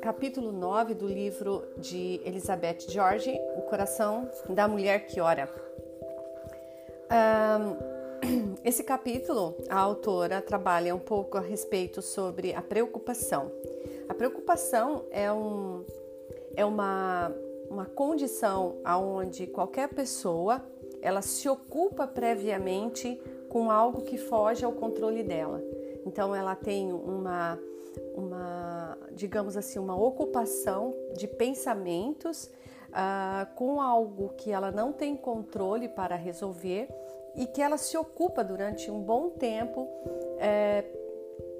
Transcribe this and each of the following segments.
capítulo 9 do livro de Elizabeth George, O Coração da Mulher que Ora. Um, esse capítulo, a autora trabalha um pouco a respeito sobre a preocupação. A preocupação é, um, é uma, uma condição onde qualquer pessoa ela se ocupa previamente com algo que foge ao controle dela. Então ela tem uma uma, digamos assim, uma ocupação de pensamentos uh, com algo que ela não tem controle para resolver e que ela se ocupa durante um bom tempo é,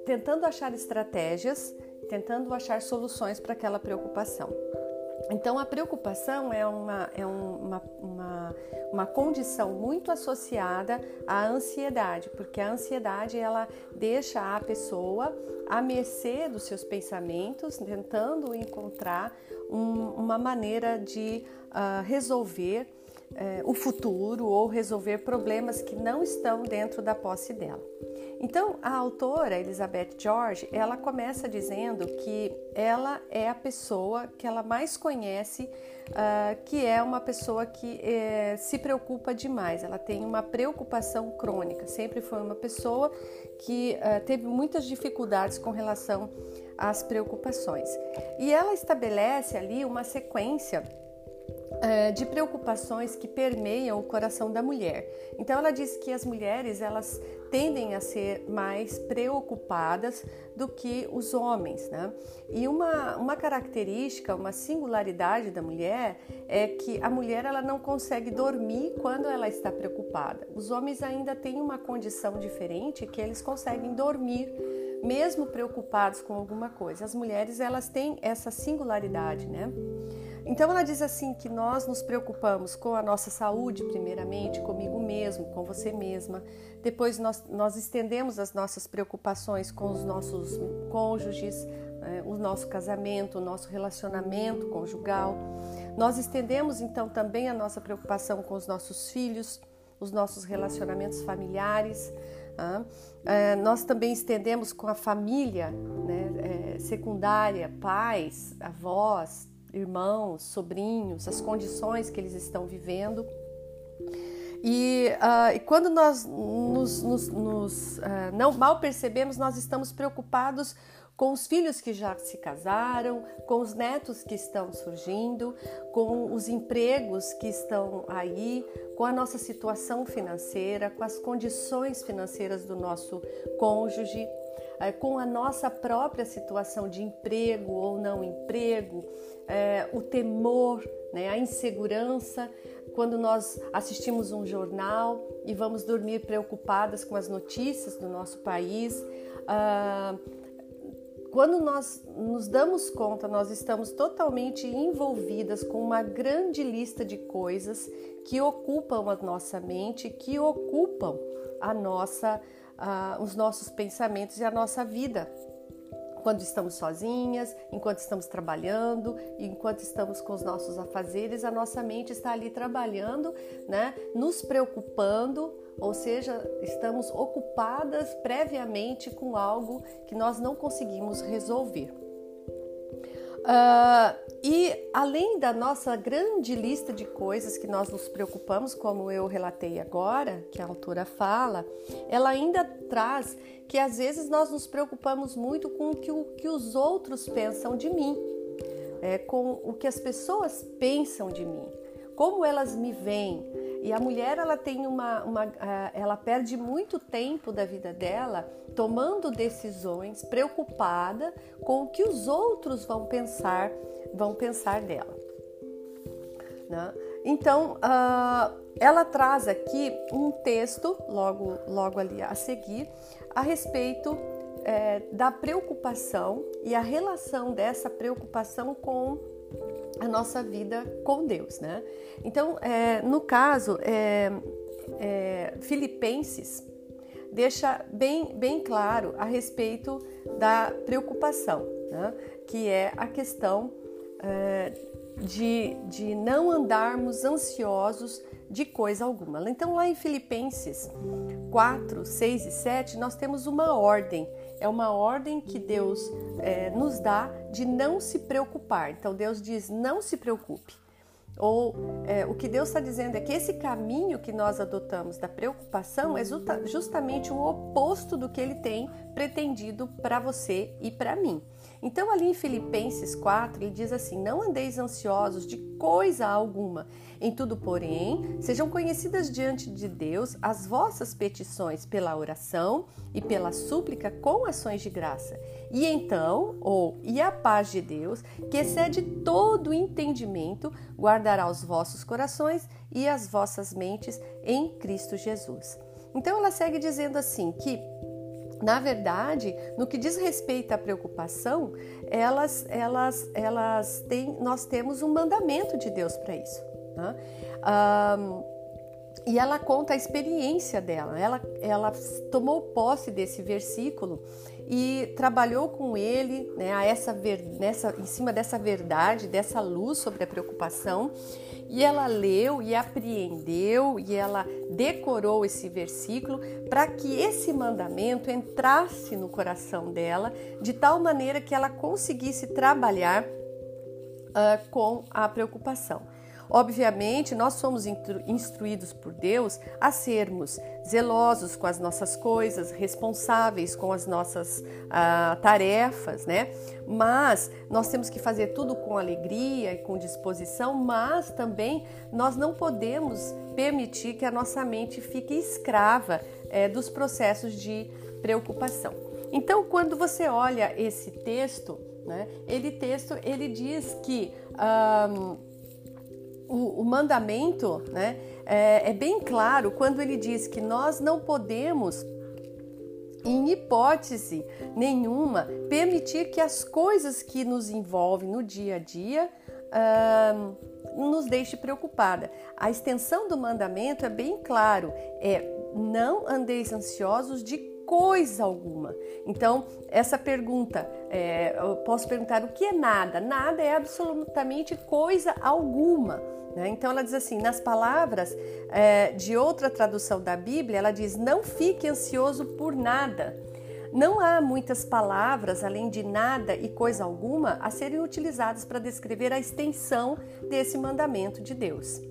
tentando achar estratégias, tentando achar soluções para aquela preocupação. Então, a preocupação é uma, é uma, uma, uma, condição muito associada à ansiedade, porque a ansiedade ela deixa a pessoa à mercê dos seus pensamentos, tentando encontrar um, uma maneira de uh, resolver uh, o futuro ou resolver problemas que não estão dentro da posse dela. Então, a autora Elizabeth George, ela começa dizendo que ela é a pessoa que ela mais conhece, uh, que é uma pessoa que eh, se preocupa demais. Ela tem uma preocupação crônica. Sempre foi uma pessoa que uh, teve muitas dificuldades com relação às preocupações. E ela estabelece ali uma sequência é, de preocupações que permeiam o coração da mulher. Então ela diz que as mulheres elas tendem a ser mais preocupadas do que os homens, né? E uma, uma característica, uma singularidade da mulher é que a mulher ela não consegue dormir quando ela está preocupada. Os homens ainda têm uma condição diferente que eles conseguem dormir mesmo preocupados com alguma coisa. As mulheres elas têm essa singularidade, né? Então ela diz assim que nós nos preocupamos com a nossa saúde, primeiramente, comigo mesmo, com você mesma. Depois nós, nós estendemos as nossas preocupações com os nossos cônjuges, né, o nosso casamento, o nosso relacionamento conjugal. Nós estendemos então também a nossa preocupação com os nossos filhos, os nossos relacionamentos familiares. Ah, é, nós também estendemos com a família né, é, secundária, pais, avós, irmãos, sobrinhos, as condições que eles estão vivendo. E, uh, e quando nós nos, nos, nos uh, não mal percebemos, nós estamos preocupados com os filhos que já se casaram, com os netos que estão surgindo, com os empregos que estão aí, com a nossa situação financeira, com as condições financeiras do nosso cônjuge. É, com a nossa própria situação de emprego ou não emprego, é, o temor, né, a insegurança, quando nós assistimos um jornal e vamos dormir preocupadas com as notícias do nosso país. Ah, quando nós nos damos conta, nós estamos totalmente envolvidas com uma grande lista de coisas que ocupam a nossa mente, que ocupam a nossa uh, os nossos pensamentos e a nossa vida. Quando estamos sozinhas, enquanto estamos trabalhando, enquanto estamos com os nossos afazeres, a nossa mente está ali trabalhando, né, nos preocupando, ou seja, estamos ocupadas previamente com algo que nós não conseguimos resolver. Uh, e além da nossa grande lista de coisas que nós nos preocupamos, como eu relatei agora, que a autora fala, ela ainda traz que às vezes nós nos preocupamos muito com o que, o, que os outros pensam de mim, é, com o que as pessoas pensam de mim, como elas me veem, e a mulher ela tem uma, uma ela perde muito tempo da vida dela tomando decisões, preocupada com o que os outros vão pensar, vão pensar dela. Né? Então, uh, ela traz aqui um texto, logo, logo ali a seguir, a respeito é, da preocupação e a relação dessa preocupação com a nossa vida com Deus, né? Então, é, no caso, é, é, Filipenses deixa bem, bem claro a respeito da preocupação, né? que é a questão é, de, de não andarmos ansiosos de coisa alguma. Então, lá em Filipenses 4, 6 e 7, nós temos uma ordem. É uma ordem que Deus é, nos dá de não se preocupar. Então, Deus diz: não se preocupe. Ou é, o que Deus está dizendo é que esse caminho que nós adotamos da preocupação é justamente o oposto do que Ele tem pretendido para você e para mim. Então, ali em Filipenses 4, ele diz assim: Não andeis ansiosos de coisa alguma. Em tudo, porém, sejam conhecidas diante de Deus as vossas petições pela oração e pela súplica com ações de graça. E então, ou e a paz de Deus, que excede todo entendimento, guardará os vossos corações e as vossas mentes em Cristo Jesus. Então ela segue dizendo assim que na verdade, no que diz respeito à preocupação, elas, elas, elas têm, nós temos um mandamento de Deus para isso. Né? Um, e ela conta a experiência dela. Ela, ela tomou posse desse versículo e trabalhou com ele né, a essa, nessa, em cima dessa verdade, dessa luz sobre a preocupação. E ela leu e apreendeu e ela decorou esse versículo para que esse mandamento entrasse no coração dela de tal maneira que ela conseguisse trabalhar uh, com a preocupação. Obviamente, nós somos instruídos por Deus a sermos zelosos com as nossas coisas, responsáveis com as nossas ah, tarefas, né? Mas nós temos que fazer tudo com alegria e com disposição, mas também nós não podemos permitir que a nossa mente fique escrava é, dos processos de preocupação. Então, quando você olha esse texto, né, ele texto ele diz que um, o, o mandamento né, é, é bem claro quando ele diz que nós não podemos em hipótese nenhuma, permitir que as coisas que nos envolvem no dia a dia uh, nos deixe preocupada. A extensão do mandamento é bem claro, é não andeis ansiosos de coisa alguma. Então, essa pergunta, é, eu posso perguntar o que é nada? Nada é absolutamente coisa alguma. Né? Então, ela diz assim: nas palavras é, de outra tradução da Bíblia, ela diz: não fique ansioso por nada. Não há muitas palavras, além de nada e coisa alguma, a serem utilizadas para descrever a extensão desse mandamento de Deus.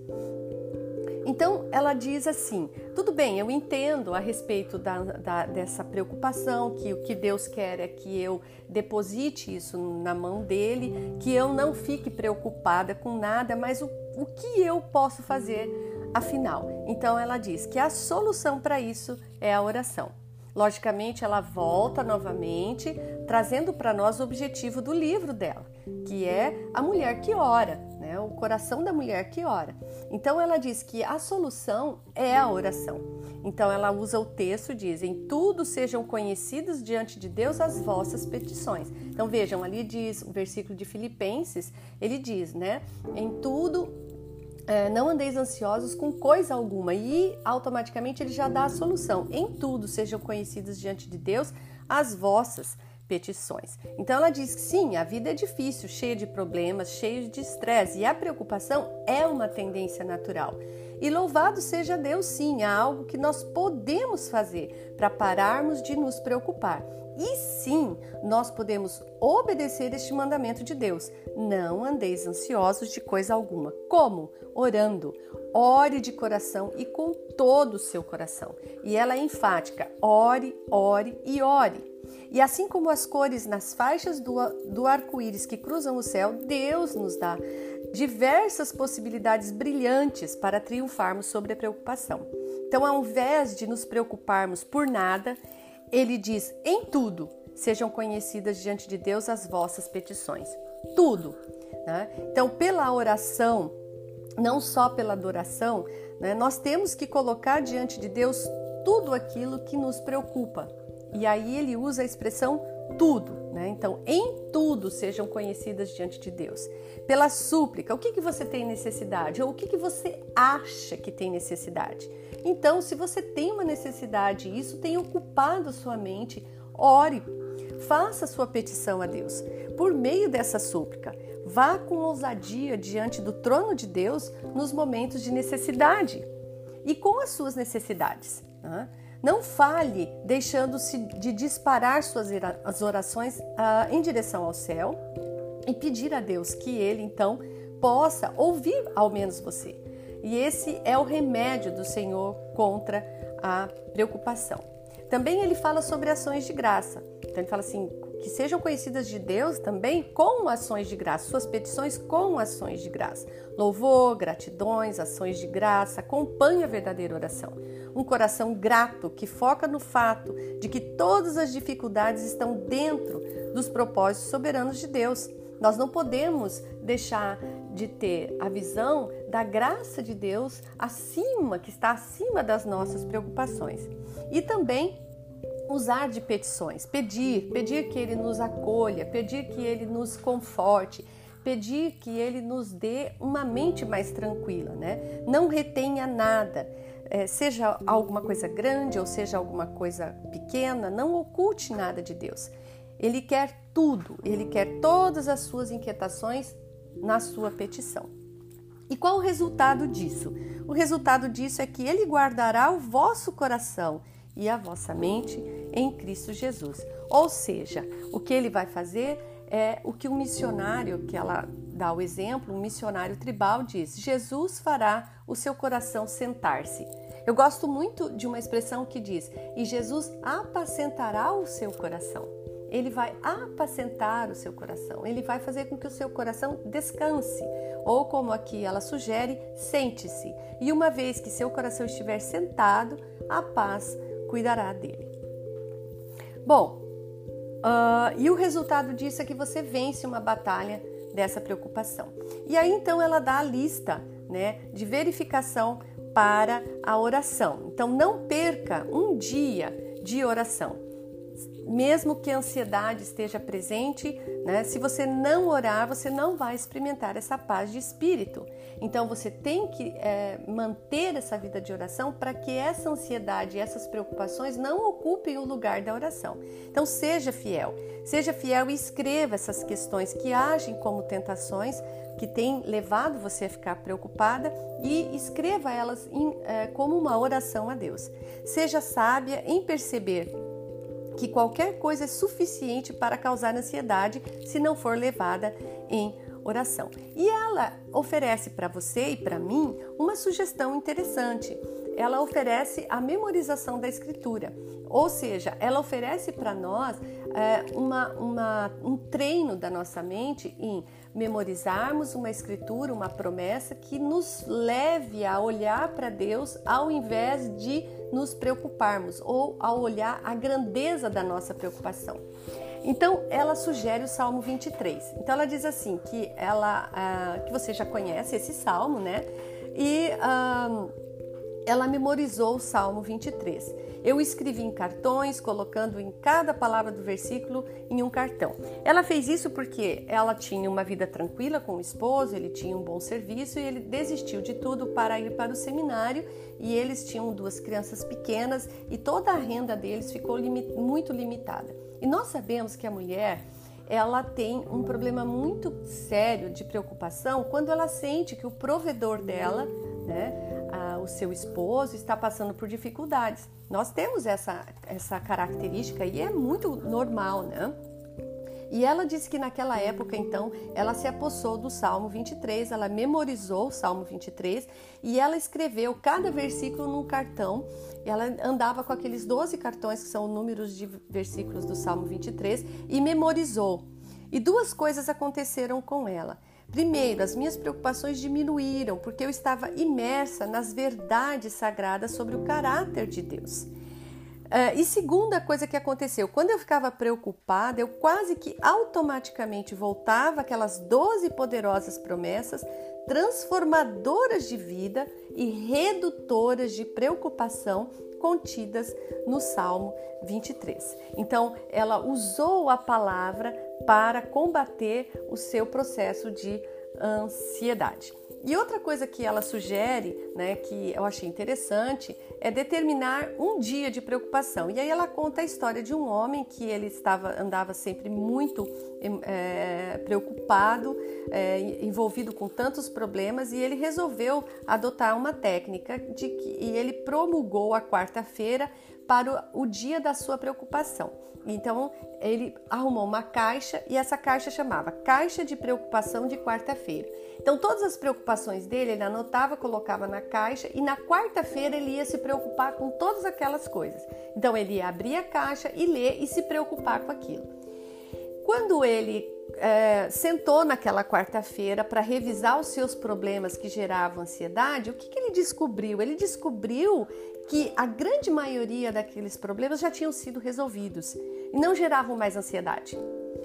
Então ela diz assim: tudo bem, eu entendo a respeito da, da, dessa preocupação, que o que Deus quer é que eu deposite isso na mão dele, que eu não fique preocupada com nada, mas o, o que eu posso fazer afinal? Então ela diz que a solução para isso é a oração. Logicamente, ela volta novamente, trazendo para nós o objetivo do livro dela, que é a mulher que ora, né? o coração da mulher que ora. Então, ela diz que a solução é a oração. Então, ela usa o texto, diz: Em tudo sejam conhecidas diante de Deus as vossas petições. Então, vejam, ali diz o versículo de Filipenses, ele diz, né? Em tudo é, não andeis ansiosos com coisa alguma e automaticamente ele já dá a solução. Em tudo sejam conhecidas diante de Deus as vossas petições. Então ela diz que sim, a vida é difícil, cheia de problemas, cheia de estresse e a preocupação é uma tendência natural. E louvado seja Deus, sim, há algo que nós podemos fazer para pararmos de nos preocupar. E sim, nós podemos obedecer este mandamento de Deus. Não andeis ansiosos de coisa alguma. Como? Orando. Ore de coração e com todo o seu coração. E ela é enfática: ore, ore e ore. E assim como as cores nas faixas do, do arco-íris que cruzam o céu, Deus nos dá diversas possibilidades brilhantes para triunfarmos sobre a preocupação. Então, ao invés de nos preocuparmos por nada, ele diz: em tudo sejam conhecidas diante de Deus as vossas petições. Tudo. Né? Então, pela oração, não só pela adoração, né, nós temos que colocar diante de Deus tudo aquilo que nos preocupa. E aí ele usa a expressão tudo, né? Então, em tudo sejam conhecidas diante de Deus. Pela súplica, o que, que você tem necessidade? Ou o que, que você acha que tem necessidade? Então, se você tem uma necessidade e isso tem ocupado sua mente, ore, faça sua petição a Deus. Por meio dessa súplica, Vá com ousadia diante do trono de Deus nos momentos de necessidade e com as suas necessidades. Né? Não fale deixando-se de disparar suas orações ah, em direção ao céu e pedir a Deus que Ele então possa ouvir ao menos você. E esse é o remédio do Senhor contra a preocupação. Também ele fala sobre ações de graça. Então ele fala assim: que sejam conhecidas de Deus também com ações de graça, suas petições com ações de graça. Louvor, gratidões, ações de graça, acompanhe a verdadeira oração. Um coração grato que foca no fato de que todas as dificuldades estão dentro dos propósitos soberanos de Deus. Nós não podemos deixar de ter a visão da graça de Deus acima, que está acima das nossas preocupações. E também usar de petições, pedir, pedir que Ele nos acolha, pedir que Ele nos conforte, pedir que Ele nos dê uma mente mais tranquila, né? Não retenha nada, é, seja alguma coisa grande ou seja alguma coisa pequena, não oculte nada de Deus. Ele quer tudo, Ele quer todas as suas inquietações na sua petição. E qual o resultado disso? O resultado disso é que Ele guardará o vosso coração e a vossa mente em Cristo Jesus. Ou seja, o que ele vai fazer é o que um missionário, que ela dá o exemplo, um missionário tribal diz: Jesus fará o seu coração sentar-se. Eu gosto muito de uma expressão que diz: e Jesus apacentará o seu coração. Ele vai apacentar o seu coração, ele vai fazer com que o seu coração descanse, ou como aqui ela sugere, sente-se. E uma vez que seu coração estiver sentado, a paz cuidará dele. Bom, uh, e o resultado disso é que você vence uma batalha dessa preocupação. E aí então ela dá a lista né, de verificação para a oração. Então não perca um dia de oração mesmo que a ansiedade esteja presente, né? Se você não orar, você não vai experimentar essa paz de espírito. Então você tem que é, manter essa vida de oração para que essa ansiedade, essas preocupações não ocupem o lugar da oração. Então seja fiel, seja fiel e escreva essas questões que agem como tentações que têm levado você a ficar preocupada e escreva elas em, é, como uma oração a Deus. Seja sábia em perceber que qualquer coisa é suficiente para causar ansiedade se não for levada em oração. E ela oferece para você e para mim uma sugestão interessante. Ela oferece a memorização da escritura, ou seja, ela oferece para nós é, uma, uma, um treino da nossa mente em memorizarmos uma escritura, uma promessa que nos leve a olhar para Deus ao invés de nos preocuparmos ou ao olhar a grandeza da nossa preocupação. Então, ela sugere o Salmo 23. Então, ela diz assim que ela, ah, que você já conhece esse salmo, né? E ah, ela memorizou o Salmo 23. Eu escrevi em cartões, colocando em cada palavra do versículo em um cartão. Ela fez isso porque ela tinha uma vida tranquila com o esposo, ele tinha um bom serviço e ele desistiu de tudo para ir para o seminário. E eles tinham duas crianças pequenas e toda a renda deles ficou muito limitada. E nós sabemos que a mulher ela tem um problema muito sério de preocupação quando ela sente que o provedor dela, né, o seu esposo está passando por dificuldades. Nós temos essa, essa característica e é muito normal, né? E ela disse que naquela época, então, ela se apossou do Salmo 23, ela memorizou o Salmo 23 e ela escreveu cada versículo num cartão. Ela andava com aqueles 12 cartões, que são números de versículos do Salmo 23, e memorizou. E duas coisas aconteceram com ela. Primeiro, as minhas preocupações diminuíram porque eu estava imersa nas verdades sagradas sobre o caráter de Deus. Uh, e segunda coisa que aconteceu, quando eu ficava preocupada, eu quase que automaticamente voltava aquelas 12 poderosas promessas transformadoras de vida e redutoras de preocupação contidas no Salmo 23. Então, ela usou a palavra para combater o seu processo de ansiedade. E outra coisa que ela sugere, né, que eu achei interessante, é determinar um dia de preocupação. E aí ela conta a história de um homem que ele estava andava sempre muito é, preocupado, é, envolvido com tantos problemas, e ele resolveu adotar uma técnica de que e ele promulgou a quarta-feira para o, dia da sua preocupação. Então ele arrumou uma caixa e essa caixa chamava Caixa de Preocupação de Quarta-feira. Então todas as preocupações dele ele anotava, colocava na caixa e na quarta-feira ele ia se preocupar com todas aquelas coisas. Então ele ia abrir a caixa e ler e se preocupar com aquilo. Quando ele é, sentou naquela quarta-feira para revisar os seus problemas que geravam ansiedade, o que, que ele descobriu? Ele descobriu que a grande maioria daqueles problemas já tinham sido resolvidos e não geravam mais ansiedade.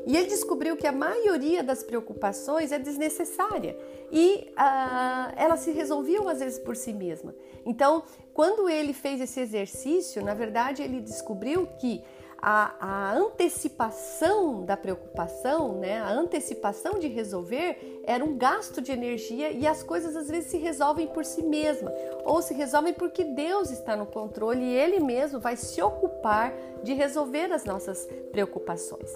E ele descobriu que a maioria das preocupações é desnecessária e uh, elas se resolviam às vezes por si mesma. Então, quando ele fez esse exercício, na verdade, ele descobriu que a, a, antecipação da preocupação, né, a antecipação de resolver era um gasto de energia e as coisas às vezes se resolvem por si mesma ou se resolvem porque Deus está no controle e Ele mesmo vai se ocupar de resolver as nossas preocupações.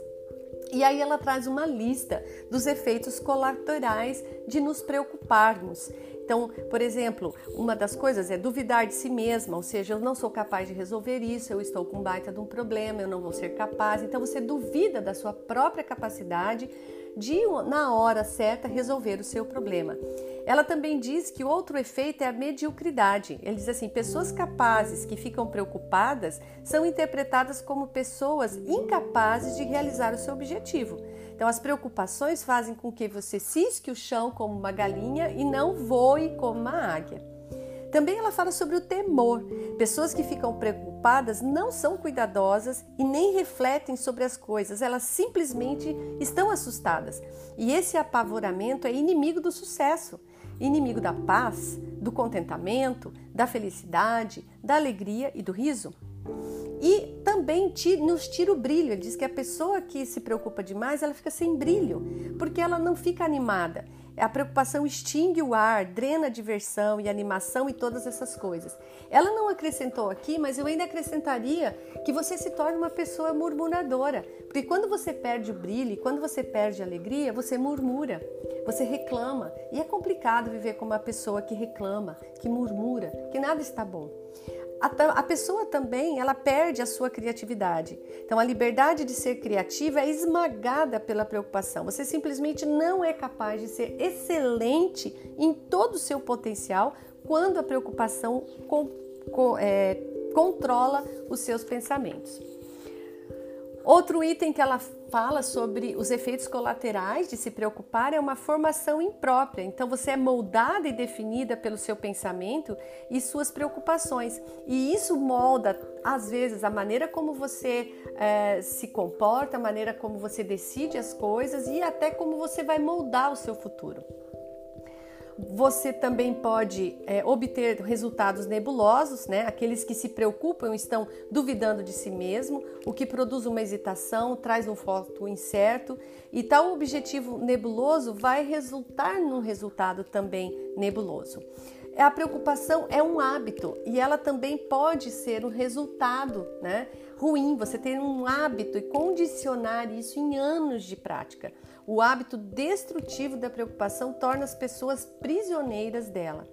E aí ela traz uma lista dos efeitos colaterais de nos preocuparmos. Então, por exemplo, uma das coisas é duvidar de si mesma, ou seja, eu não sou capaz de resolver isso, eu estou com baita de um problema, eu não vou ser capaz. Então, você duvida da sua própria capacidade de, na hora certa, resolver o seu problema. Ela também diz que outro efeito é a mediocridade. Ele diz assim: pessoas capazes que ficam preocupadas são interpretadas como pessoas incapazes de realizar o seu objetivo. Então, as preocupações fazem com que você cisque o chão como uma galinha e não voe como uma águia. Também ela fala sobre o temor. Pessoas que ficam preocupadas não são cuidadosas e nem refletem sobre as coisas, elas simplesmente estão assustadas. E esse apavoramento é inimigo do sucesso, inimigo da paz, do contentamento, da felicidade, da alegria e do riso. E também nos tira o brilho. Ele diz que a pessoa que se preocupa demais, ela fica sem brilho, porque ela não fica animada. A preocupação extingue o ar, drena a diversão e animação e todas essas coisas. Ela não acrescentou aqui, mas eu ainda acrescentaria que você se torna uma pessoa murmuradora. Porque quando você perde o brilho, quando você perde a alegria, você murmura, você reclama. E é complicado viver com uma pessoa que reclama, que murmura, que nada está bom a, a, pessoa também ela perde a sua criatividade. Então a liberdade de ser criativa é esmagada pela preocupação. Você simplesmente não é capaz de ser excelente em todo o seu potencial quando a preocupação com, com, é, controla os seus pensamentos. Outro item que ela fala sobre os efeitos colaterais de se preocupar é uma formação imprópria. Então você é moldada e definida pelo seu pensamento e suas preocupações. E isso molda, às vezes, a maneira como você é, se comporta, a maneira como você decide as coisas e até como você vai moldar o seu futuro. Você também pode é, obter resultados nebulosos, né? Aqueles que se preocupam estão duvidando de si mesmo, o que produz uma hesitação, traz um foco incerto, e tal objetivo nebuloso vai resultar num resultado também nebuloso. A preocupação é um hábito e ela também pode ser um resultado, né? Ruim, você ter um hábito e condicionar isso em anos de prática. O hábito destrutivo da preocupação torna as pessoas prisioneiras dela.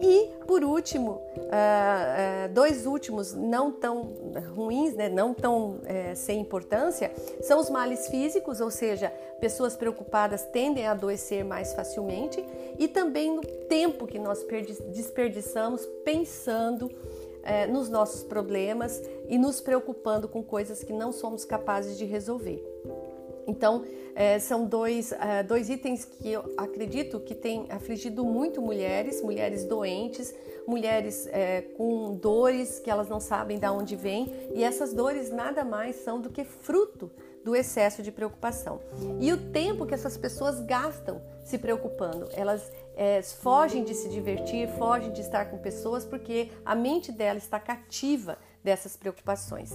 E, por último, uh, uh, dois últimos não tão ruins, né, não tão uh, sem importância, são os males físicos, ou seja, pessoas preocupadas tendem a adoecer mais facilmente, e também no tempo que nós desperdiçamos pensando nos nossos problemas e nos preocupando com coisas que não somos capazes de resolver. Então, é, são dois, é, dois itens que eu acredito que têm afligido muito mulheres, mulheres doentes, mulheres é, com dores que elas não sabem de onde vêm, e essas dores nada mais são do que fruto do excesso de preocupação. E o tempo que essas pessoas gastam se preocupando, elas é, fogem de se divertir, fogem de estar com pessoas porque a mente dela está cativa dessas preocupações.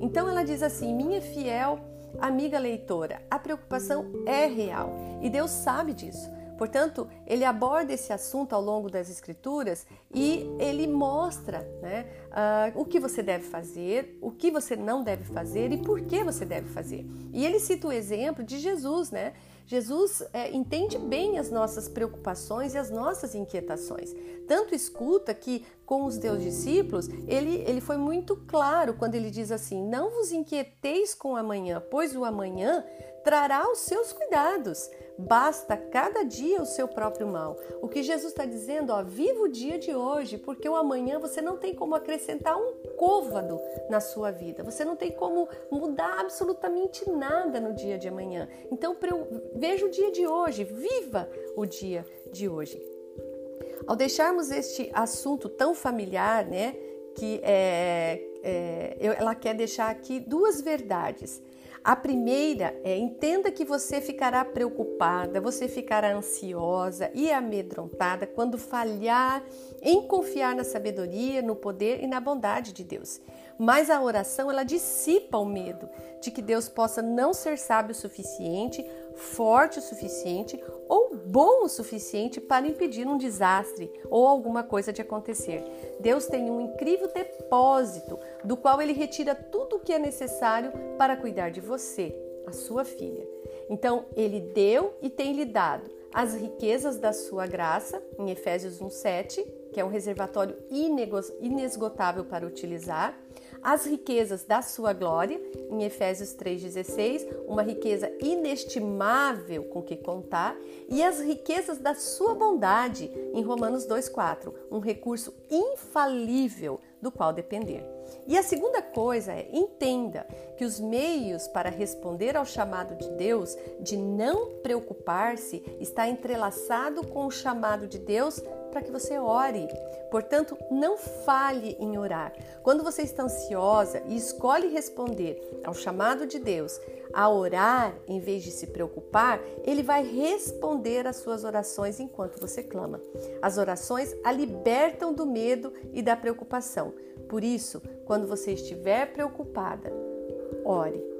Então ela diz assim: minha fiel Amiga leitora, a preocupação é real e Deus sabe disso. Portanto, ele aborda esse assunto ao longo das Escrituras e ele mostra né, uh, o que você deve fazer, o que você não deve fazer e por que você deve fazer. E ele cita o exemplo de Jesus, né? Jesus é, entende bem as nossas preocupações e as nossas inquietações. Tanto escuta que com os teus discípulos, ele, ele foi muito claro quando ele diz assim: Não vos inquieteis com amanhã, pois o amanhã trará os seus cuidados. Basta cada dia o seu próprio mal. O que Jesus está dizendo, ó, viva o dia de hoje, porque o amanhã você não tem como acrescentar um côvado na sua vida. Você não tem como mudar absolutamente nada no dia de amanhã. Então, veja o dia de hoje, viva o dia de hoje. Ao deixarmos este assunto tão familiar, né, que é, é, ela quer deixar aqui duas verdades. A primeira é entenda que você ficará preocupada, você ficará ansiosa e amedrontada quando falhar em confiar na sabedoria, no poder e na bondade de Deus. Mas a oração ela dissipa o medo de que Deus possa não ser sábio o suficiente, forte o suficiente ou bom o suficiente para impedir um desastre ou alguma coisa de acontecer. Deus tem um incrível depósito do qual ele retira tudo o que é necessário para cuidar de você, a sua filha. Então, ele deu e tem lhe dado as riquezas da sua graça, em Efésios 1:7, que é um reservatório inesgotável para utilizar as riquezas da sua glória, em Efésios 3,16, uma riqueza inestimável com que contar, e as riquezas da sua bondade, em Romanos 2,4, um recurso infalível do qual depender. E a segunda coisa é entenda que os meios para responder ao chamado de Deus de não preocupar-se está entrelaçado com o chamado de Deus para que você ore. Portanto, não falhe em orar. Quando você está ansiosa e escolhe responder ao chamado de Deus, a orar em vez de se preocupar, ele vai responder às suas orações enquanto você clama. As orações a libertam do medo e da preocupação. Por isso, quando você estiver preocupada, ore.